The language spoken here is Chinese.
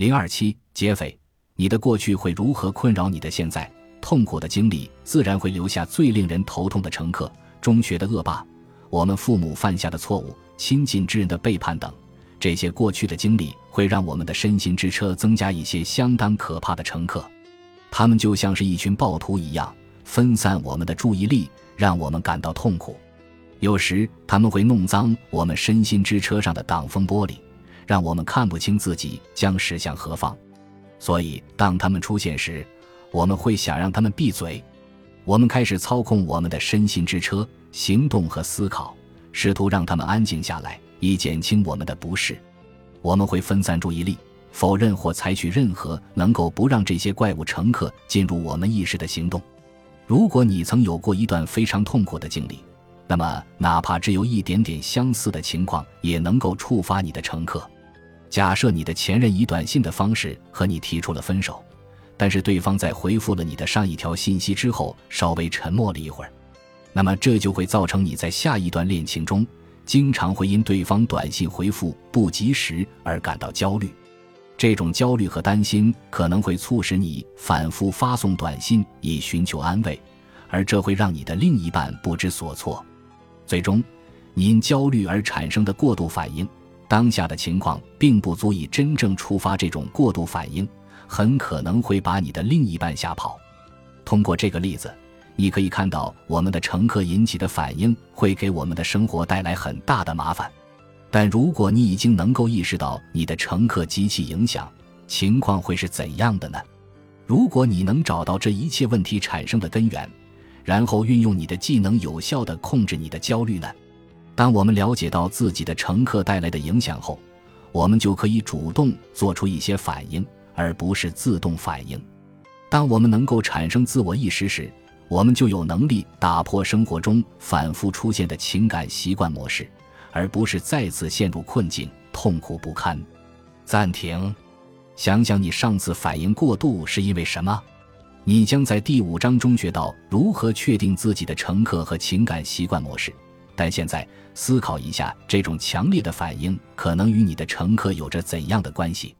零二七劫匪，你的过去会如何困扰你的现在？痛苦的经历自然会留下最令人头痛的乘客：中学的恶霸，我们父母犯下的错误，亲近之人的背叛等。这些过去的经历会让我们的身心之车增加一些相当可怕的乘客，他们就像是一群暴徒一样，分散我们的注意力，让我们感到痛苦。有时他们会弄脏我们身心之车上的挡风玻璃，让我们看不清自己将驶向何方。所以，当他们出现时，我们会想让他们闭嘴。我们开始操控我们的身心之车，行动和思考，试图让他们安静下来。以减轻我们的不适，我们会分散注意力，否认或采取任何能够不让这些怪物乘客进入我们意识的行动。如果你曾有过一段非常痛苦的经历，那么哪怕只有一点点相似的情况，也能够触发你的乘客。假设你的前任以短信的方式和你提出了分手，但是对方在回复了你的上一条信息之后稍微沉默了一会儿，那么这就会造成你在下一段恋情中。经常会因对方短信回复不及时而感到焦虑，这种焦虑和担心可能会促使你反复发送短信以寻求安慰，而这会让你的另一半不知所措。最终，你因焦虑而产生的过度反应，当下的情况并不足以真正触发这种过度反应，很可能会把你的另一半吓跑。通过这个例子。你可以看到，我们的乘客引起的反应会给我们的生活带来很大的麻烦。但如果你已经能够意识到你的乘客极其影响，情况会是怎样的呢？如果你能找到这一切问题产生的根源，然后运用你的技能有效地控制你的焦虑呢？当我们了解到自己的乘客带来的影响后，我们就可以主动做出一些反应，而不是自动反应。当我们能够产生自我意识时，我们就有能力打破生活中反复出现的情感习惯模式，而不是再次陷入困境，痛苦不堪。暂停，想想你上次反应过度是因为什么？你将在第五章中学到如何确定自己的乘客和情感习惯模式。但现在思考一下，这种强烈的反应可能与你的乘客有着怎样的关系？